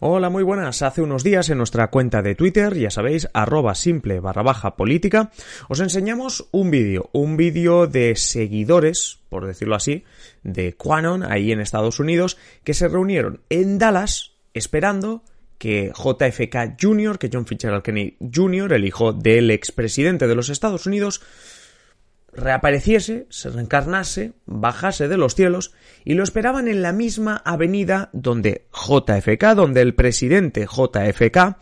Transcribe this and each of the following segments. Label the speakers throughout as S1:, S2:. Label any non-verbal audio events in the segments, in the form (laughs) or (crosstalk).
S1: Hola, muy buenas. Hace unos días en nuestra cuenta de Twitter, ya sabéis, arroba simple barra baja política, os enseñamos un vídeo, un vídeo de seguidores, por decirlo así, de Quanon, ahí en Estados Unidos, que se reunieron en Dallas esperando que JFK Jr., que John Fitzgerald Kennedy Jr., el hijo del expresidente de los Estados Unidos, reapareciese, se reencarnase, bajase de los cielos y lo esperaban en la misma avenida donde JFK, donde el presidente JFK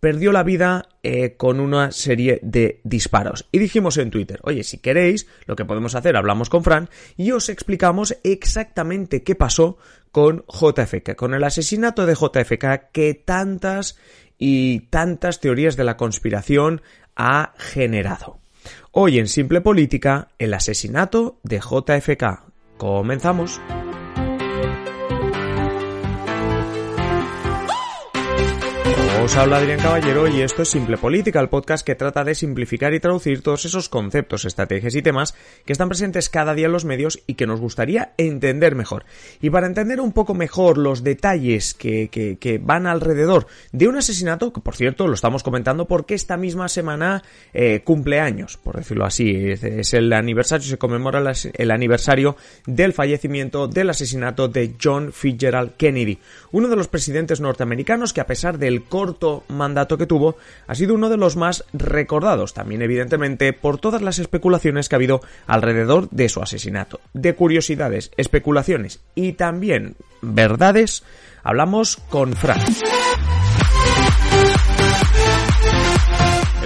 S1: perdió la vida eh, con una serie de disparos. Y dijimos en Twitter, oye, si queréis, lo que podemos hacer, hablamos con Fran y os explicamos exactamente qué pasó con JFK, con el asesinato de JFK que tantas y tantas teorías de la conspiración ha generado. Hoy en Simple Política, el asesinato de JFK. Comenzamos. Os habla Adrián Caballero y esto es Simple Política, el podcast que trata de simplificar y traducir todos esos conceptos, estrategias y temas que están presentes cada día en los medios y que nos gustaría entender mejor. Y para entender un poco mejor los detalles que, van alrededor de un asesinato, que por cierto lo estamos comentando porque esta misma semana eh, cumple años, por decirlo así, es, el aniversario, se conmemora el aniversario del fallecimiento del asesinato de John Fitzgerald Kennedy, uno de los presidentes norteamericanos que a pesar del corto mandato que tuvo, ha sido uno de los más recordados, también evidentemente por todas las especulaciones que ha habido alrededor de su asesinato. De curiosidades, especulaciones y también verdades, hablamos con Frank.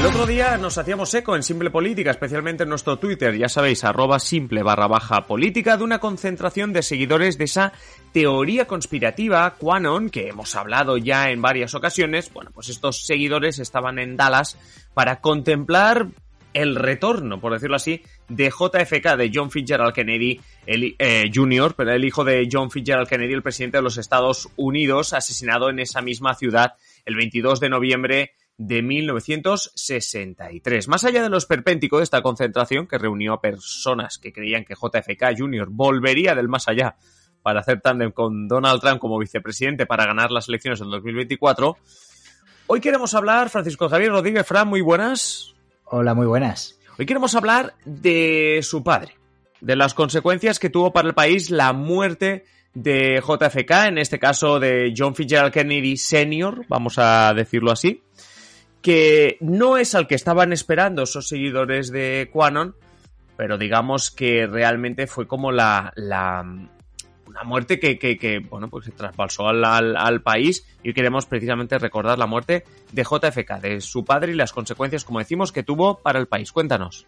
S1: El otro día nos hacíamos eco en Simple Política, especialmente en nuestro Twitter, ya sabéis, arroba simple barra baja política, de una concentración de seguidores de esa teoría conspirativa, Quanon, que hemos hablado ya en varias ocasiones. Bueno, pues estos seguidores estaban en Dallas para contemplar el retorno, por decirlo así, de JFK, de John Fitzgerald Kennedy el, eh, Jr., pero el hijo de John Fitzgerald Kennedy, el presidente de los Estados Unidos, asesinado en esa misma ciudad el 22 de noviembre de 1963. Más allá de lo esperpéntico de esta concentración, que reunió a personas que creían que JFK Jr. volvería del más allá para hacer tándem con Donald Trump como vicepresidente para ganar las elecciones en 2024, hoy queremos hablar, Francisco Javier Rodríguez Fran, muy buenas.
S2: Hola, muy buenas.
S1: Hoy queremos hablar de su padre, de las consecuencias que tuvo para el país la muerte de JFK, en este caso de John Fitzgerald Kennedy Sr., vamos a decirlo así, que no es al que estaban esperando esos seguidores de Quanon, pero digamos que realmente fue como la, la una muerte que, que, bueno, pues se trasbalsó al, al, país y queremos precisamente recordar la muerte de JFK, de su padre y las consecuencias, como decimos, que tuvo para el país. Cuéntanos.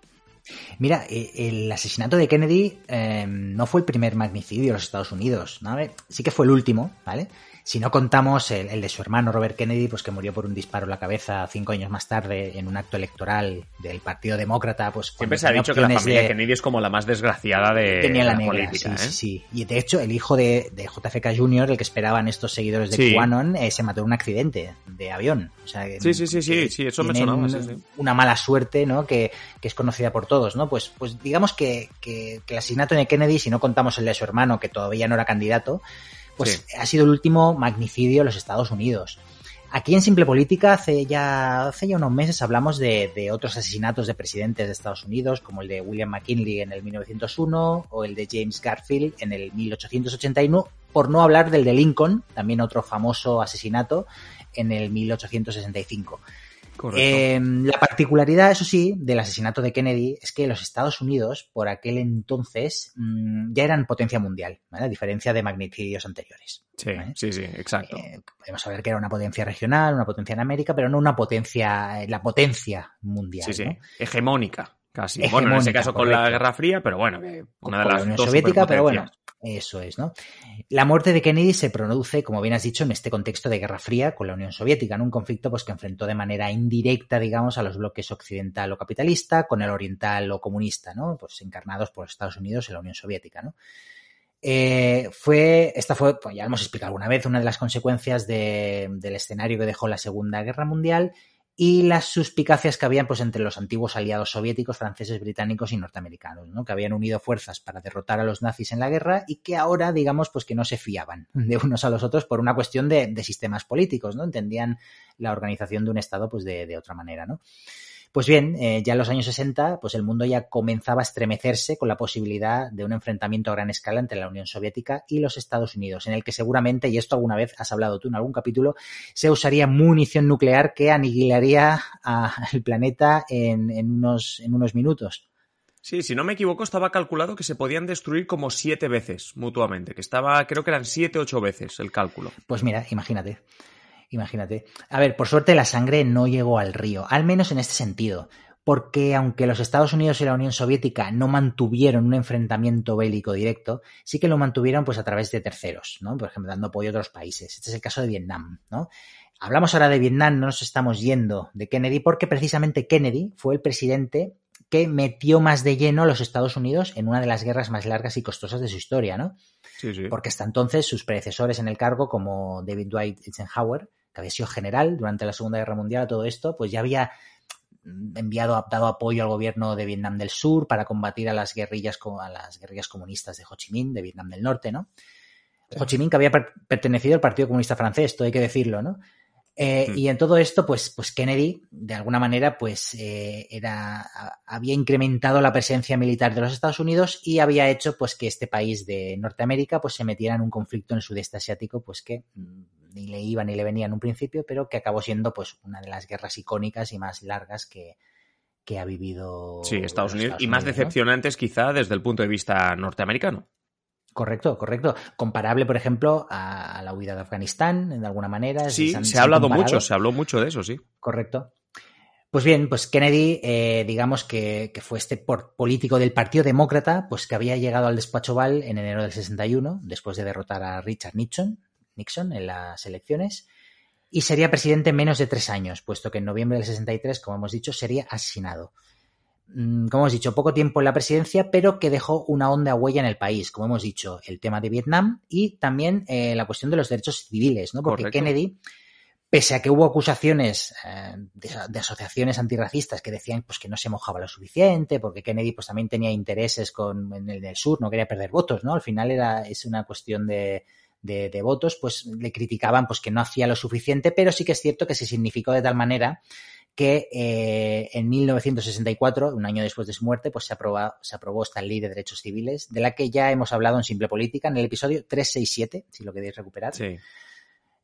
S2: Mira, eh, el asesinato de Kennedy eh, no fue el primer magnicidio de los Estados Unidos. Sí que fue el último, ¿vale? Si no contamos el, de su hermano Robert Kennedy, pues que murió por un disparo en la cabeza cinco años más tarde en un acto electoral del Partido Demócrata, pues
S1: siempre se ha dicho que la familia Kennedy es como la más desgraciada de,
S2: tenía la,
S1: política.
S2: Sí, ¿eh? sí, sí, Y de hecho, el hijo de, JFK Jr., el que esperaban estos seguidores de sí. eh, se mató en un accidente de avión. O sea,
S1: sí, sí, sí, sí, sí, eso me sonaba.
S2: Una mala suerte, ¿no? Que, que, es conocida por todos, ¿no? Pues, pues digamos que, que, que el asesinato de Kennedy, si no contamos el de su hermano, que todavía no era candidato, pues ha sido el último magnicidio en los Estados Unidos. Aquí en Simple Política hace ya, hace ya unos meses hablamos de, de, otros asesinatos de presidentes de Estados Unidos, como el de William McKinley en el 1901 o el de James Garfield en el 1881, por no hablar del de Lincoln, también otro famoso asesinato en el 1865. Eh, la particularidad, eso sí, del asesinato de Kennedy es que los Estados Unidos, por aquel entonces, mmm, ya eran potencia mundial, ¿vale? a diferencia de magnicidios anteriores.
S1: Sí, ¿vale? sí, sí, exacto.
S2: Eh, podemos saber que era una potencia regional, una potencia en América, pero no una potencia, la potencia mundial.
S1: Sí, sí, hegemónica. Casi. Hegemónica, bueno, en ese caso con la Guerra Fría, pero bueno, una de las
S2: la Unión
S1: dos
S2: Soviética, pero bueno, eso es, ¿no? La muerte de Kennedy se produce, como bien has dicho, en este contexto de Guerra Fría con la Unión Soviética, en un conflicto pues, que enfrentó de manera indirecta, digamos, a los bloques occidental o capitalista con el oriental o comunista, ¿no? Pues encarnados por Estados Unidos y la Unión Soviética, ¿no? Eh, fue, esta fue, pues ya hemos explicado alguna vez, una de las consecuencias de, del escenario que dejó la Segunda Guerra Mundial y las suspicacias que habían pues entre los antiguos aliados soviéticos, franceses, británicos y norteamericanos, ¿no? que habían unido fuerzas para derrotar a los nazis en la guerra y que ahora, digamos, pues que no se fiaban (laughs) de unos a los otros por una cuestión de, de sistemas políticos, ¿no? Entendían la organización de un Estado pues de, de otra manera, ¿no? Pues bien, eh, ya en los años 60, pues el mundo ya comenzaba a estremecerse con la posibilidad de un enfrentamiento a gran escala entre la Unión Soviética y los Estados Unidos, en el que seguramente, y esto alguna vez has hablado tú en algún capítulo, se usaría munición nuclear que aniquilaría al (laughs) planeta en, en, unos, en unos minutos.
S1: Sí, si no me equivoco, estaba calculado que se podían destruir como siete veces mutuamente, que estaba, creo que eran siete, ocho veces el cálculo.
S2: Pues mira, imagínate. Imagínate. A ver, por suerte la sangre no llegó al río, al menos en este sentido, porque aunque los Estados Unidos y la Unión Soviética no mantuvieron un enfrentamiento bélico directo, sí que lo mantuvieron pues a través de terceros, ¿no? Por ejemplo, dando apoyo a otros países. Este es el caso de Vietnam, ¿no? Hablamos ahora de Vietnam, no nos estamos yendo de Kennedy, porque precisamente Kennedy fue el presidente que metió más de lleno a los Estados Unidos en una de las guerras más largas y costosas de su historia, ¿no?
S1: Sí, sí.
S2: Porque hasta entonces sus predecesores en el cargo, como David Dwight Eisenhower, que había sido general durante la Segunda Guerra Mundial a todo esto, pues ya había enviado, dado apoyo al gobierno de Vietnam del Sur para combatir a las guerrillas, a las guerrillas comunistas de Ho Chi Minh, de Vietnam del Norte, ¿no? Ho Chi Minh que había pertenecido al Partido Comunista Francés, esto hay que decirlo, ¿no? Eh, mm. Y en todo esto, pues, pues Kennedy, de alguna manera, pues eh, era, había incrementado la presencia militar de los Estados Unidos y había hecho, pues, que este país de Norteamérica, pues, se metiera en un conflicto en el sudeste asiático, pues, que mm, ni le iba ni le venía en un principio, pero que acabó siendo pues una de las guerras icónicas y más largas que, que ha vivido.
S1: Sí, Estados Unidos, Estados y más Unidos, decepcionantes ¿no? quizá desde el punto de vista norteamericano.
S2: Correcto, correcto. Comparable, por ejemplo, a, la huida de Afganistán, de alguna manera.
S1: Sí, se, han, se ha hablado comparado. mucho, se habló mucho de eso, sí.
S2: Correcto. Pues bien, pues Kennedy, eh, digamos que, que, fue este político del Partido Demócrata, pues que había llegado al despacho Oval en enero del 61, después de derrotar a Richard Nixon, Nixon en las elecciones y sería presidente menos de tres años, puesto que en noviembre del 63, como hemos dicho, sería asesinado. Mm, como hemos dicho, poco tiempo en la presidencia, pero que dejó una honda huella en el país. Como hemos dicho, el tema de Vietnam y también eh, la cuestión de los derechos civiles, ¿no? Porque Correcto. Kennedy, pese a que hubo acusaciones eh, de, de, asociaciones antirracistas que decían pues, que no se mojaba lo suficiente, porque Kennedy pues, también tenía intereses con, en el del sur, no quería perder votos, ¿no? Al final era, es una cuestión de, de, de, votos, pues le criticaban pues que no hacía lo suficiente, pero sí que es cierto que se significó de tal manera que eh, en 1964, un año después de su muerte, pues se, aproba, se aprobó esta ley de derechos civiles, de la que ya hemos hablado en Simple Política, en el episodio 367, si lo queréis recuperar.
S1: Sí.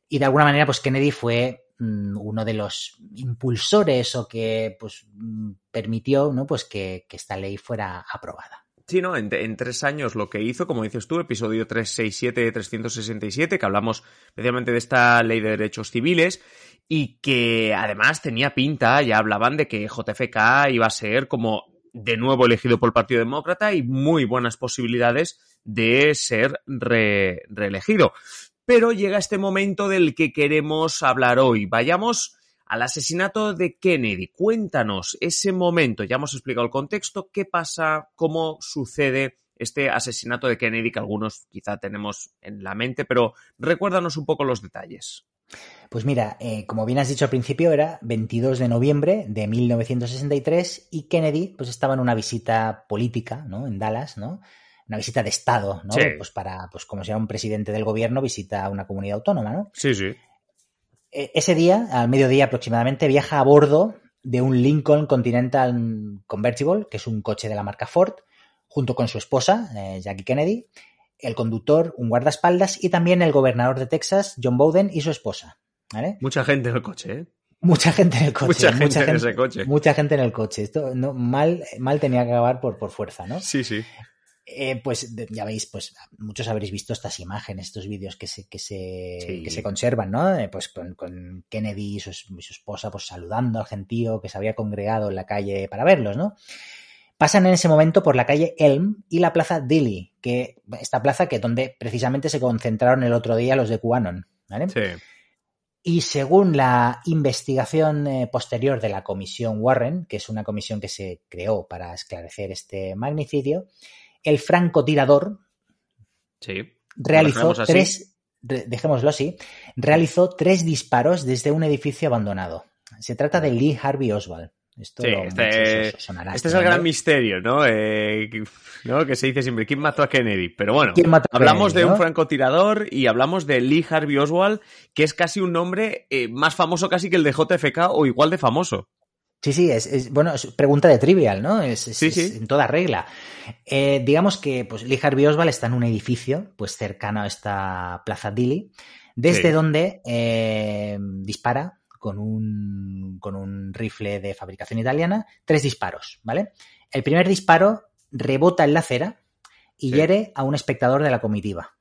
S2: Y de alguna manera, pues Kennedy fue mmm, uno de los impulsores o que pues mmm, permitió ¿no? pues que, que esta ley fuera aprobada.
S1: Sí, ¿no? En, en, tres años lo que hizo, como dices tú, episodio 367, 367, que hablamos especialmente de esta ley de derechos civiles y que además tenía pinta, ya hablaban de que JFK iba a ser como de nuevo elegido por el Partido Demócrata y muy buenas posibilidades de ser re, reelegido. Pero llega este momento del que queremos hablar hoy. Vayamos al asesinato de Kennedy. Cuéntanos ese momento, ya hemos explicado el contexto, qué pasa, cómo sucede este asesinato de Kennedy que algunos quizá tenemos en la mente, pero recuérdanos un poco los detalles.
S2: Pues mira, eh, como bien has dicho al principio, era 22 de noviembre de 1963 y Kennedy pues estaba en una visita política, ¿no? En Dallas, ¿no? Una visita de Estado, ¿no?
S1: Sí.
S2: Pues para, pues como sea un presidente del gobierno, visita a una comunidad autónoma, ¿no?
S1: Sí, sí.
S2: Eh, ese día, al mediodía aproximadamente, viaja a bordo de un Lincoln Continental Convertible, que es un coche de la marca Ford, junto con su esposa, eh, Jackie Kennedy, el conductor, un guardaespaldas y también el gobernador de Texas, John Bowden, y su esposa. ¿vale?
S1: Mucha gente en el coche, ¿eh?
S2: Mucha gente en el coche.
S1: Mucha gente, en ese coche.
S2: Mucha gente en el coche. Esto no, mal, mal tenía que acabar por, por fuerza, ¿no?
S1: Sí, sí.
S2: Eh, pues ya veis, pues muchos habréis visto estas imágenes, estos vídeos que se, que se, sí. que se conservan, ¿no? Eh, pues con, con Kennedy y su, su, esposa, pues saludando al gentío que se había congregado en la calle para verlos, ¿no? Pasan en ese momento por la calle Elm y la plaza Dilly, que esta plaza que donde precisamente se concentraron el otro día los de QAnon, ¿vale?
S1: Sí.
S2: Y según la investigación eh, posterior de la comisión Warren, que es una comisión que se creó para esclarecer este magnicidio, el francotirador
S1: sí,
S2: realizó tres, dejémoslo así, realizó tres disparos desde un edificio abandonado. Se trata de Lee Harvey Oswald. Esto
S1: Sí,
S2: lo-
S1: este,
S2: os sonará
S1: este es el gran misterio, ¿no? Eh, que- ¿no? Que se dice siempre, ¿quién mató a Kennedy? Pero bueno,
S2: ¿Quién mató a
S1: hablamos
S2: Kennedy,
S1: de un francotirador y hablamos de Lee Harvey Oswald, que es casi un nombre eh, más famoso casi que el de JFK o igual de famoso.
S2: Sí, sí, es, es- bueno, es pregunta de trivial, ¿no? Es, es-
S1: Sí,
S2: es
S1: sí.
S2: en toda regla. Eh, digamos que pues, Lee Harvey Oswald está en un edificio, pues cercano a esta Plaza Dili, desde
S1: Sí.
S2: donde eh, dispara con un, con un rifle de fabricación italiana tres disparos, ¿vale? El primer disparo rebota en la acera y
S1: Sí.
S2: hiere a un espectador de la comitiva.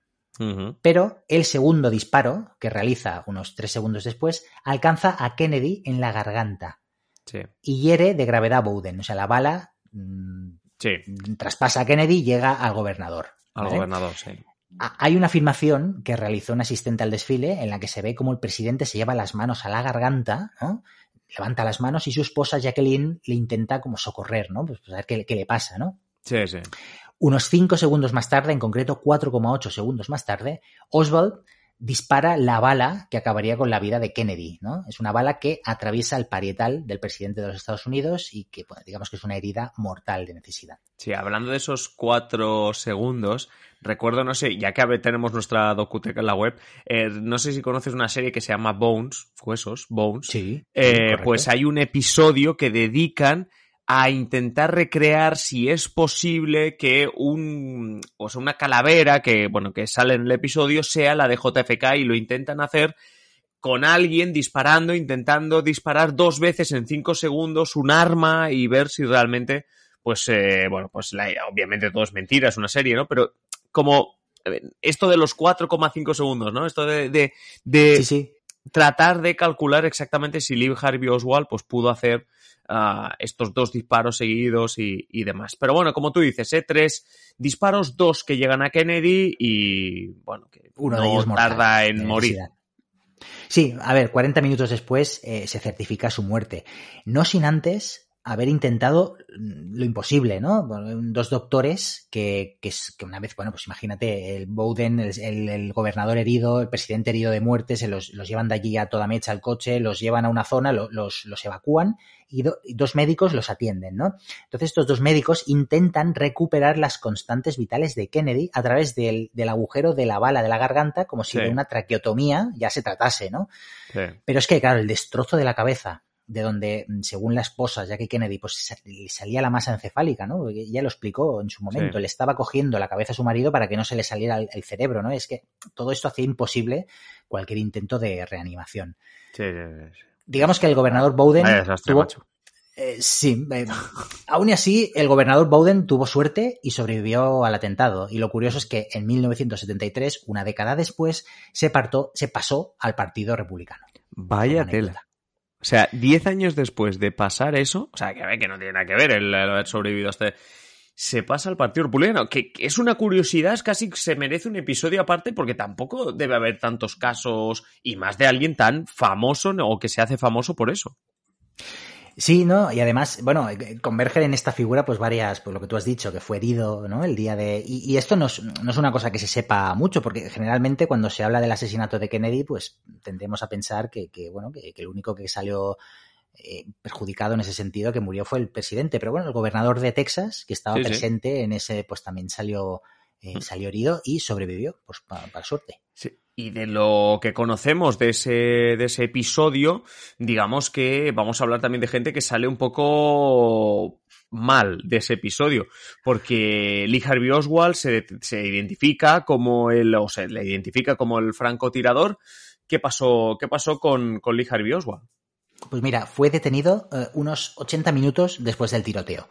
S2: Pero el segundo disparo, que realiza unos tres segundos después, alcanza a Kennedy en la garganta
S1: Sí,
S2: y hiere de gravedad a Bowden. O sea, la bala mm,
S1: sí,
S2: traspasa a Kennedy y llega al gobernador.
S1: al
S2: ¿vale?
S1: gobernador, sí.
S2: Ha- Hay una afirmación que realizó un asistente al desfile en la que se ve como el presidente se lleva las manos a la garganta, ¿no? levanta las manos y su esposa Jacqueline le intenta como socorrer, ¿no? Pues, pues a ver qué, qué le pasa, ¿no?
S1: Sí, sí.
S2: Unos 5 segundos más tarde, en concreto 4,8 segundos más tarde, Oswald dispara la bala que acabaría con la vida de Kennedy, ¿no? Es una bala que atraviesa el parietal del presidente de los Estados Unidos y que, bueno, digamos que es una herida mortal de necesidad.
S1: Sí, hablando de esos cuatro segundos, recuerdo, no sé, ya que tenemos nuestra docuteca en la web, eh, no sé si conoces una serie que se llama Bones, Huesos, Bones.
S2: Sí.
S1: Eh, pues hay un episodio que dedican a intentar recrear si es posible que un, o sea, una calavera que, bueno, que sale en el episodio sea la de JFK y lo intentan hacer con alguien disparando, intentando disparar dos veces en cinco segundos un arma y ver si realmente, pues, eh, bueno, pues la- obviamente todo es mentira, es una serie, ¿no? Pero como esto de los 4,5 segundos, ¿no? Esto de, de, de
S2: Sí, sí.
S1: tratar de calcular exactamente si Lee Harvey Oswald pues, pudo hacer ah, estos dos disparos seguidos y, y demás. Pero bueno, como tú dices, ¿eh? tres disparos, dos que llegan a Kennedy y bueno, que
S2: Uno
S1: no
S2: de ellos mortal,
S1: tarda en morir.
S2: Sí, a ver, 40 minutos después eh, se certifica su muerte. No sin antes haber intentado mm, lo imposible, ¿no? Dos doctores que, que, una vez, bueno, pues imagínate, el Bowden, el, el- el gobernador herido, el presidente herido de muerte, se los, los llevan de allí a toda mecha al coche, los llevan a una zona, lo- los, los evacúan y, do- y dos médicos los atienden, ¿no? Entonces estos dos médicos intentan recuperar las constantes vitales de Kennedy a través del, del agujero de la bala de la garganta, como si
S1: Sí.
S2: de una traqueotomía ya se tratase, ¿no?
S1: Sí.
S2: Pero es que, claro, el destrozo de la cabeza, de donde, mm, según la esposa, Jackie Kennedy, pues salía la masa encefálica, ¿no? Ya lo explicó en su momento.
S1: Sí.
S2: Le estaba cogiendo la cabeza a su marido para que no se le saliera el, el cerebro, ¿no? Es que todo esto hacía imposible cualquier intento de reanimación.
S1: Sí, sí, sí.
S2: Digamos que el gobernador Bowden
S1: Vaya desastre,
S2: tuvo,
S1: macho.
S2: eh, sí, eh, aún así, el gobernador Bowden tuvo suerte y sobrevivió al atentado. Y lo curioso es que en 1973, una década después, se, partó, se pasó al Partido Republicano.
S1: Vaya tela. O sea, 10 años después de pasar eso, o sea, que que no tiene nada que ver el, haber sobrevivido a este. Se pasa al Partido Republicano, que, es una curiosidad, es casi se merece un episodio aparte porque tampoco debe haber tantos casos y más de alguien tan famoso o que se hace famoso por eso.
S2: Sí, ¿no? Y además, bueno, eh, convergen en esta figura pues varias, pues lo que tú has dicho, que fue herido, ¿no? El día de... Y, y esto no es, no es una cosa que se sepa mucho, porque generalmente cuando se habla del asesinato de Kennedy, pues tendemos a pensar que, que bueno, que, que el único que salió eh, perjudicado en ese sentido, que murió, fue el presidente. Pero bueno, el gobernador de Texas, que estaba
S1: Sí, sí.
S2: presente en ese, pues también salió, eh, salió herido y sobrevivió, pues para, para suerte.
S1: Sí. Y de lo que conocemos de ese, de ese episodio, digamos que vamos a hablar también de gente que sale un poco mal de ese episodio, porque Lee Harvey Oswald se, se identifica como el, o se le identifica como el francotirador. ¿Qué pasó, qué pasó con, con Lee Harvey Oswald?
S2: Pues mira, fue detenido eh, unos 80 minutos después del tiroteo.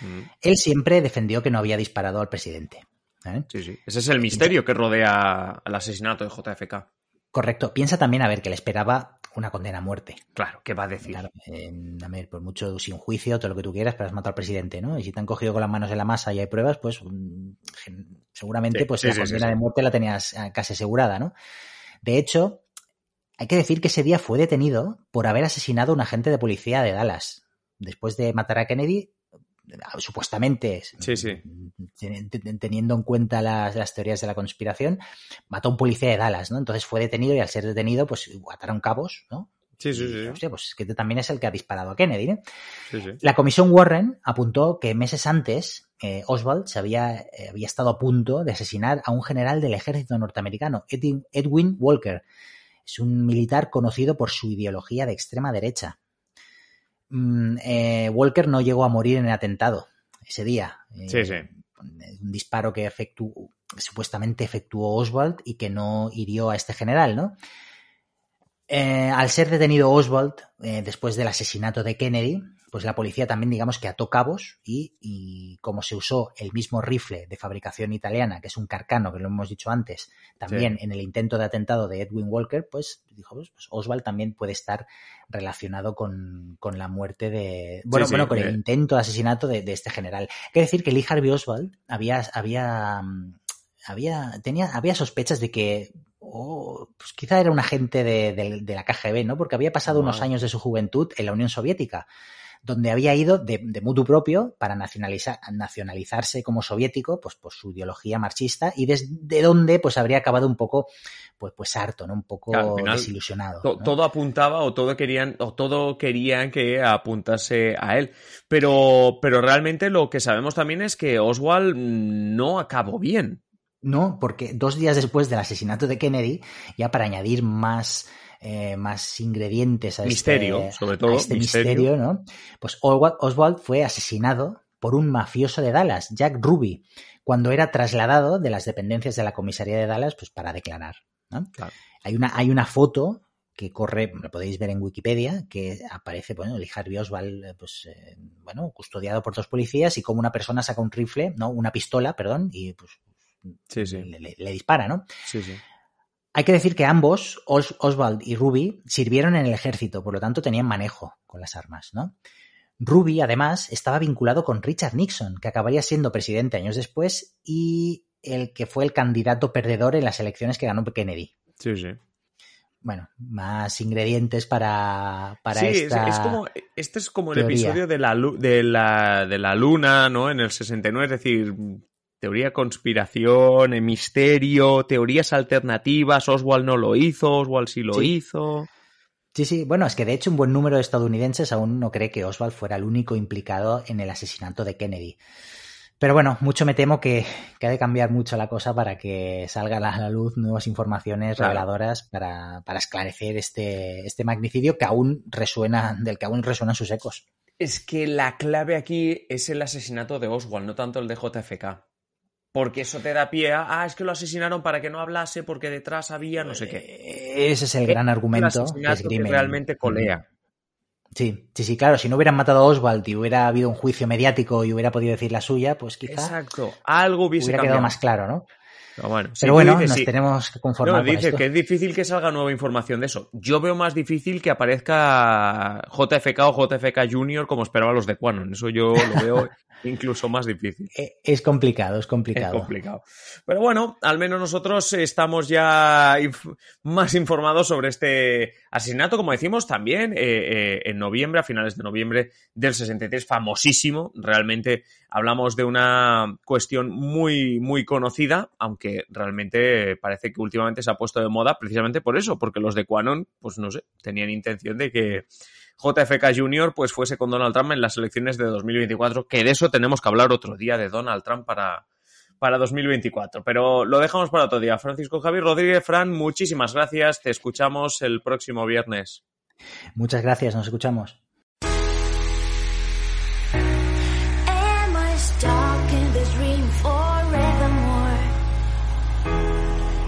S1: Mm,
S2: Él siempre defendió que no había disparado al presidente. ¿Eh?
S1: Sí, sí. Ese es el misterio que rodea al asesinato de JFK.
S2: Correcto. Piensa también a ver que le esperaba una condena a muerte.
S1: Claro, ¿qué va a decir?
S2: Claro, eh, a ver, por mucho sin juicio, todo lo que tú quieras, pero has matado al presidente, ¿no? Y si te han cogido con las manos en la masa y hay pruebas, pues mm, seguramente
S1: Sí,
S2: pues
S1: sí,
S2: la
S1: sí,
S2: condena de muerte la tenías eh, casi asegurada, ¿no? De hecho, hay que decir que ese día fue detenido por haber asesinado a un agente de policía de Dallas. Después de matar a Kennedy, supuestamente,
S1: Sí, sí.
S2: teniendo en cuenta las, las teorías de la conspiración, mató a un policía de Dallas, ¿no? Entonces fue detenido y al ser detenido, pues ataron cabos, ¿no?
S1: Sí, sí, sí.
S2: Hostia, pues que también es el que ha disparado a Kennedy. ¿eh?
S1: Sí, sí.
S2: La comisión Warren apuntó que meses antes eh, Oswald se había, eh, había estado a punto de asesinar a un general del ejército norteamericano, Edwin Walker. Es un militar conocido por su ideología de extrema derecha. Mm, eh, Walker no llegó a morir en el atentado ese día. Eh,
S1: Sí, sí.
S2: Un disparo que supuestamente efectuó Oswald y que no hirió a este general, ¿no? Eh, al ser detenido Oswald eh, después del asesinato de Kennedy, pues la policía también digamos que ató cabos y, y, como se usó el mismo rifle de fabricación italiana, que es un carcano, que lo hemos dicho antes, también
S1: Sí.
S2: en el intento de atentado de Edwin Walker, pues dijo, pues, pues Oswald también puede estar relacionado con, con la muerte de... Bueno,
S1: sí,
S2: bueno con
S1: eh.
S2: el intento de asesinato de, de este general. Hay que decir que Lee Harvey Oswald había, había, mm, había, tenía, había sospechas de que oh, pues quizá era un agente de, de- de la KGB, ¿no? Porque había pasado
S1: Wow.
S2: unos años de su juventud en la Unión Soviética, donde había ido de, de mutuo propio para nacionalizar, nacionalizarse como soviético, pues por su ideología marxista, y desde donde pues habría acabado un poco, pues, pues harto, ¿no? Un poco
S1: Claro, al final,
S2: desilusionado.
S1: To-
S2: ¿no?
S1: Todo apuntaba o todo querían o todo querían que apuntase a él. Pero, pero realmente lo que sabemos también es que Oswald no acabó bien.
S2: No, porque dos días después del asesinato de Kennedy, ya para añadir más, eh, más ingredientes a
S1: Misterio,
S2: este,
S1: sobre todo,
S2: a este
S1: misterio.
S2: misterio, ¿no? Pues Oswald, fue asesinado por un mafioso de Dallas, Jack Ruby, cuando era trasladado de las dependencias de la comisaría de Dallas pues, para declarar. ¿no?
S1: Claro.
S2: Hay, una, hay una foto que corre, lo podéis ver en Wikipedia, que aparece, bueno, Lee Harvey Oswald, eh, pues, eh, bueno, custodiado por dos policías y como una persona saca un rifle, no, una pistola, perdón, y pues
S1: Sí, sí.
S2: le, le- le dispara, ¿no?
S1: Sí, sí.
S2: Hay que decir que ambos, Os- Oswald y Ruby, sirvieron en el ejército, por lo tanto tenían manejo con las armas, ¿no? Ruby, además, estaba vinculado con Richard Nixon, que acabaría siendo presidente años después y el que fue el candidato perdedor en las elecciones que ganó Kennedy.
S1: Sí, sí.
S2: Bueno, más ingredientes para, para
S1: Sí, es-
S2: esta...
S1: es, como, este es como el
S2: teoría.
S1: episodio de la, de, la, de la luna, ¿no? En el 69, es decir, teoría conspiración, eh, misterio, teorías alternativas, Oswald no lo hizo, Oswald sí lo
S2: Sí.
S1: hizo.
S2: Sí, sí, bueno, es que de hecho un buen número de estadounidenses aún no cree que Oswald fuera el único implicado en el asesinato de Kennedy. Pero bueno, mucho me temo que, que ha de cambiar mucho la cosa para que salgan a la luz nuevas informaciones
S1: Claro.
S2: reveladoras para, para esclarecer este, este magnicidio que aún resuena, del que aún resuenan sus ecos.
S1: Es que la clave aquí es el asesinato de Oswald, no tanto el de JFK. Porque eso te da pie a, ah, es que lo asesinaron para que no hablase porque detrás había no sé qué.
S2: Eh, Ese es el gran
S1: El
S2: argumento
S1: asesinato que realmente colea.
S2: Sí, sí, sí, claro. Si no hubieran matado a Oswald y hubiera habido un juicio mediático y hubiera podido decir la suya, pues quizá
S1: Exacto. Algo hubiese
S2: hubiera
S1: cambiado.
S2: quedado más claro, ¿no?
S1: Pero bueno,
S2: Pero bueno,
S1: dices,
S2: nos
S1: sí.
S2: tenemos que
S1: No,
S2: conformar con
S1: dice
S2: esto.
S1: que es difícil que salga nueva información de eso. Yo veo más difícil que aparezca JFK o JFK Junior como esperaban los de Quanon. Eso yo lo veo (laughs) incluso más difícil.
S2: Eh, Es complicado, es
S1: Es
S2: complicado.
S1: complicado. Pero bueno, al menos nosotros estamos ya inf- más informados sobre este asesinato, como decimos, también eh, eh, en noviembre, a finales de noviembre del 63, famosísimo. Realmente hablamos de una cuestión muy, muy conocida, aunque realmente parece que últimamente se ha puesto de moda precisamente por eso, porque los de Quanon, pues no sé, tenían intención de que JFK Jr. pues fuese con Donald Trump en las elecciones de 2024, que de eso tenemos que hablar otro día de Donald Trump para, para 2024. Pero lo dejamos para otro día. Francisco Javier Rodríguez, Fran, muchísimas gracias. Te escuchamos el próximo viernes.
S2: Muchas gracias, nos escuchamos.